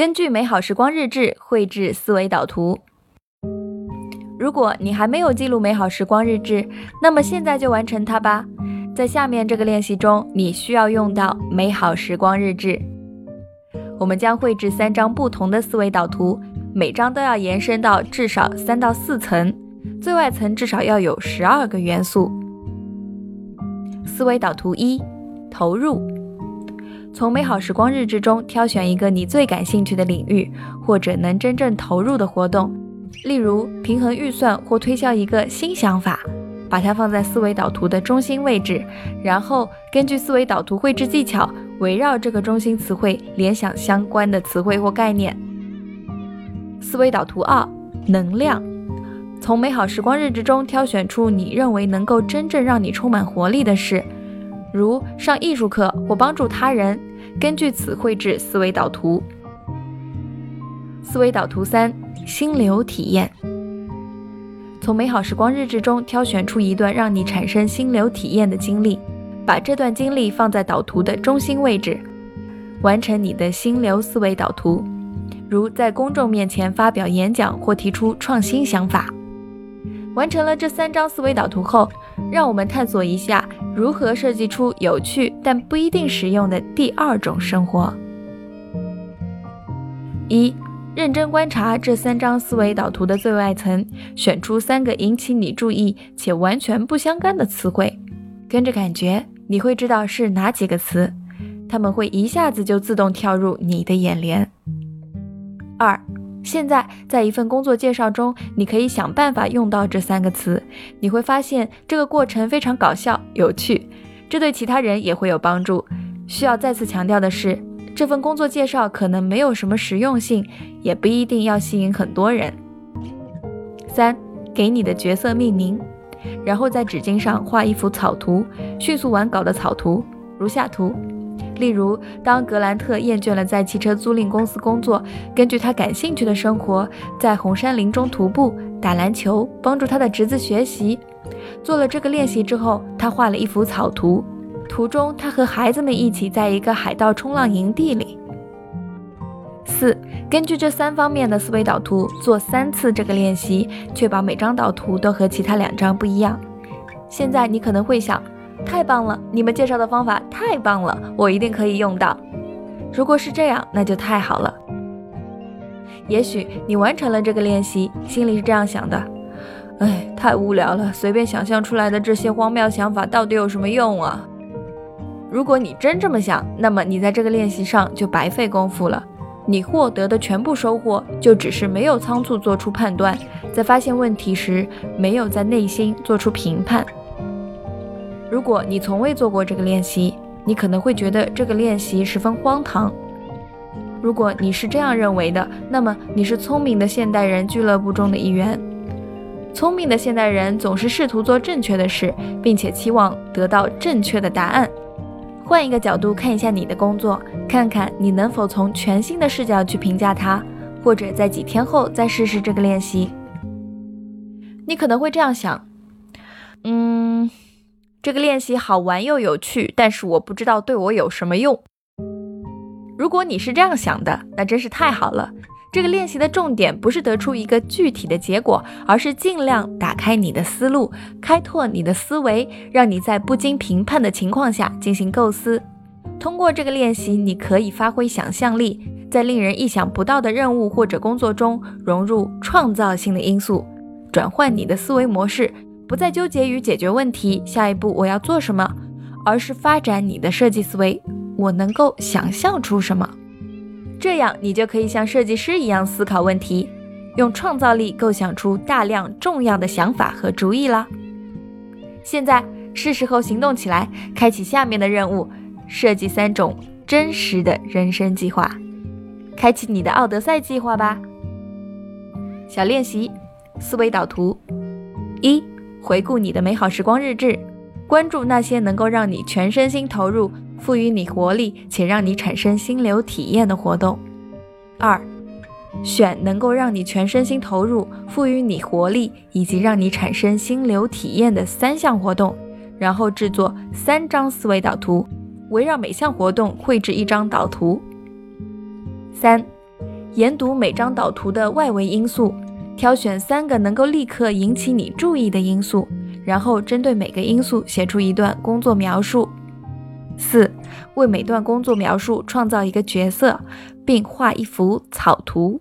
根据美好时光日志绘制思维导图。如果你还没有记录美好时光日志，那么现在就完成它吧。在下面这个练习中，你需要用到美好时光日志。我们将绘制三张不同的思维导图，每张都要延伸到至少三到四层，最外层至少要有十二个元素。思维导图一：投入。从美好时光日志中挑选一个你最感兴趣的领域，或者能真正投入的活动。例如，平衡预算或推销一个新想法，把它放在思维导图的中心位置，然后根据思维导图绘制技巧，围绕这个中心词汇联想相关的词汇或概念。思维导图二：能量。从美好时光日志中挑选出你认为能够真正让你充满活力的事，如上艺术课或帮助他人，根据此绘制思维导图。思维导图三。心流体验，从美好时光日志中挑选出一段让你产生心流体验的经历，把这段经历放在导图的中心位置，完成你的心流思维导图。如在公众面前发表演讲或提出创新想法。完成了这三张思维导图后，让我们探索一下如何设计出有趣但不一定实用的第二种生活。一。认真观察这三张思维导图的最外层，选出三个引起你注意且完全不相干的词汇，跟着感觉，你会知道是哪几个词，他们会一下子就自动跳入你的眼帘。二，现在在一份工作介绍中，你可以想办法用到这三个词，你会发现这个过程非常搞笑有趣，这对其他人也会有帮助。需要再次强调的是。这份工作介绍可能没有什么实用性，也不一定要吸引很多人。三，给你的角色命名，然后在纸巾上画一幅草图，迅速完稿的草图，如下图。例如，当格兰特厌倦了在汽车租赁公司工作，根据他感兴趣的生活，在红山林中徒步、打篮球，帮助他的侄子学习。做了这个练习之后，他画了一幅草图。图中，他和孩子们一起在一个海盗冲浪营地里。四，根据这三方面的思维导图做三次这个练习，确保每张导图都和其他两张不一样。现在你可能会想，太棒了，你们介绍的方法太棒了，我一定可以用到。如果是这样，那就太好了。也许你完成了这个练习，心里是这样想的：哎，太无聊了，随便想象出来的这些荒谬想法到底有什么用啊？如果你真这么想，那么你在这个练习上就白费功夫了。你获得的全部收获，就只是没有仓促做出判断，在发现问题时没有在内心做出评判。如果你从未做过这个练习，你可能会觉得这个练习十分荒唐。如果你是这样认为的，那么你是聪明的现代人俱乐部中的一员。聪明的现代人总是试图做正确的事，并且期望得到正确的答案。换一个角度看一下你的工作，看看你能否从全新的视角去评价它，或者在几天后再试试这个练习。你可能会这样想：嗯，这个练习好玩又有趣，但是我不知道对我有什么用。如果你是这样想的，那真是太好了。这个练习的重点不是得出一个具体的结果，而是尽量打开你的思路，开拓你的思维，让你在不经评判的情况下进行构思。通过这个练习，你可以发挥想象力，在令人意想不到的任务或者工作中融入创造性的因素，转换你的思维模式，不再纠结于解决问题，下一步我要做什么，而是发展你的设计思维，我能够想象出什么。这样，你就可以像设计师一样思考问题，用创造力构想出大量重要的想法和主意了。现在是时候行动起来，开启下面的任务：设计三种真实的人生计划，开启你的奥德赛计划吧。小练习：思维导图一，回顾你的美好时光日志，关注那些能够让你全身心投入。赋予你活力且让你产生心流体验的活动。二，选能够让你全身心投入、赋予你活力以及让你产生心流体验的三项活动，然后制作三张思维导图，围绕每项活动绘制一张导图。三，研读每张导图的外围因素，挑选三个能够立刻引起你注意的因素，然后针对每个因素写出一段工作描述。四、为每段工作描述创造一个角色，并画一幅草图。